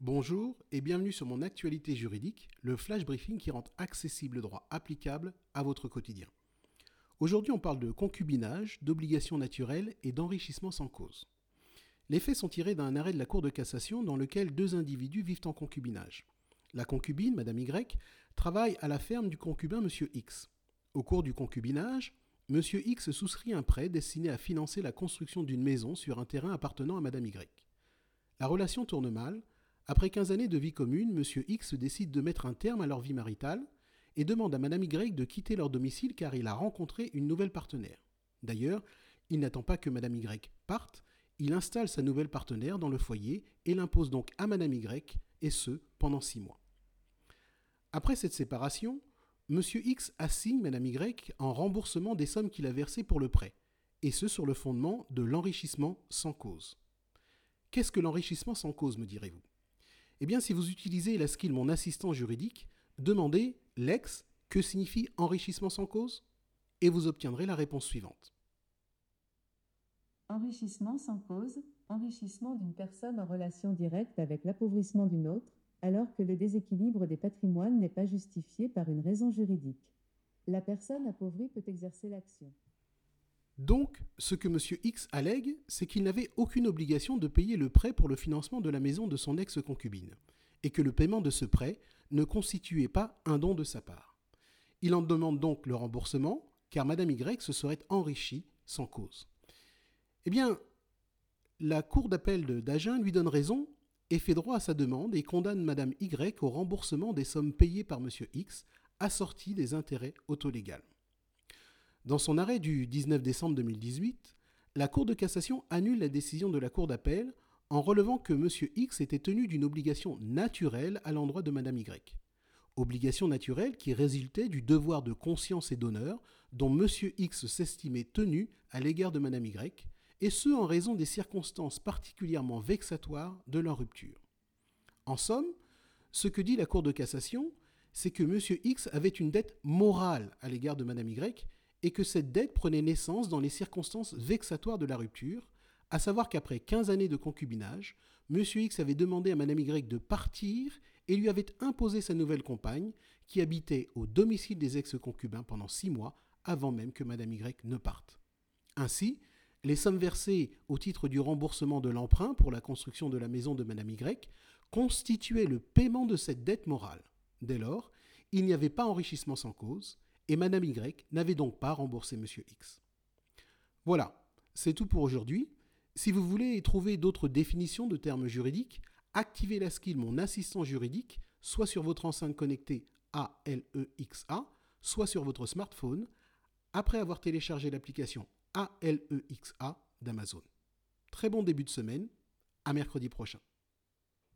Bonjour et bienvenue sur mon actualité juridique, le flash briefing qui rend accessible le droit applicable à votre quotidien. Aujourd'hui, on parle de concubinage, d'obligation naturelle et d'enrichissement sans cause. Les faits sont tirés d'un arrêt de la Cour de cassation dans lequel deux individus vivent en concubinage. La concubine, Madame Y, travaille à la ferme du concubin Monsieur X. Au cours du concubinage, Monsieur X souscrit un prêt destiné à financer la construction d'une maison sur un terrain appartenant à Madame Y. La relation tourne mal. Après 15 années de vie commune, Monsieur X décide de mettre un terme à leur vie maritale et demande à Madame Y de quitter leur domicile car il a rencontré une nouvelle partenaire. D'ailleurs, il n'attend pas que Madame Y parte, il installe sa nouvelle partenaire dans le foyer et l'impose donc à Madame Y, et ce, pendant six mois. Après cette séparation, Monsieur X assigne Madame Y en remboursement des sommes qu'il a versées pour le prêt, et ce sur le fondement de l'enrichissement sans cause. Qu'est-ce que l'enrichissement sans cause, me direz-vous? Eh bien, si vous utilisez la skill Mon assistant juridique, demandez l'ex que signifie enrichissement sans cause? et vous obtiendrez la réponse suivante. Enrichissement sans cause, enrichissement d'une personne en relation directe avec l'appauvrissement d'une autre, alors que le déséquilibre des patrimoines n'est pas justifié par une raison juridique. La personne appauvrie peut exercer l'action. Donc, ce que M. X allègue, c'est qu'il n'avait aucune obligation de payer le prêt pour le financement de la maison de son ex-concubine, et que le paiement de ce prêt ne constituait pas un don de sa part. Il en demande donc le remboursement, car Madame Y se serait enrichie sans cause. Eh bien, la Cour d'appel d'Agen lui donne raison et fait droit à sa demande et condamne Madame Y au remboursement des sommes payées par M. X, assorties des intérêts autolégales. Dans son arrêt du 19 décembre 2018, la Cour de cassation annule la décision de la Cour d'appel en relevant que M. X était tenu d'une obligation naturelle à l'endroit de Mme Y. Obligation naturelle qui résultait du devoir de conscience et d'honneur dont M. X s'estimait tenu à l'égard de Mme Y, et ce en raison des circonstances particulièrement vexatoires de leur rupture. En somme, ce que dit la Cour de cassation, c'est que M. X avait une dette morale à l'égard de Mme Y et que cette dette prenait naissance dans les circonstances vexatoires de la rupture, à savoir qu'après 15 années de concubinage, M. X avait demandé à Mme Y de partir et lui avait imposé sa nouvelle compagne, qui habitait au domicile des ex-concubins pendant six mois avant même que Mme Y ne parte. Ainsi, les sommes versées au titre du remboursement de l'emprunt pour la construction de la maison de Mme Y constituaient le paiement de cette dette morale. Dès lors, il n'y avait pas enrichissement sans cause, et Mme Y n'avait donc pas remboursé M. X. Voilà, c'est tout pour aujourd'hui. Si vous voulez trouver d'autres définitions de termes juridiques, activez la skill Mon assistant juridique, soit sur votre enceinte connectée ALEXA, e soit sur votre smartphone, après avoir téléchargé l'application ALEXA d'Amazon. Très bon début de semaine, à mercredi prochain.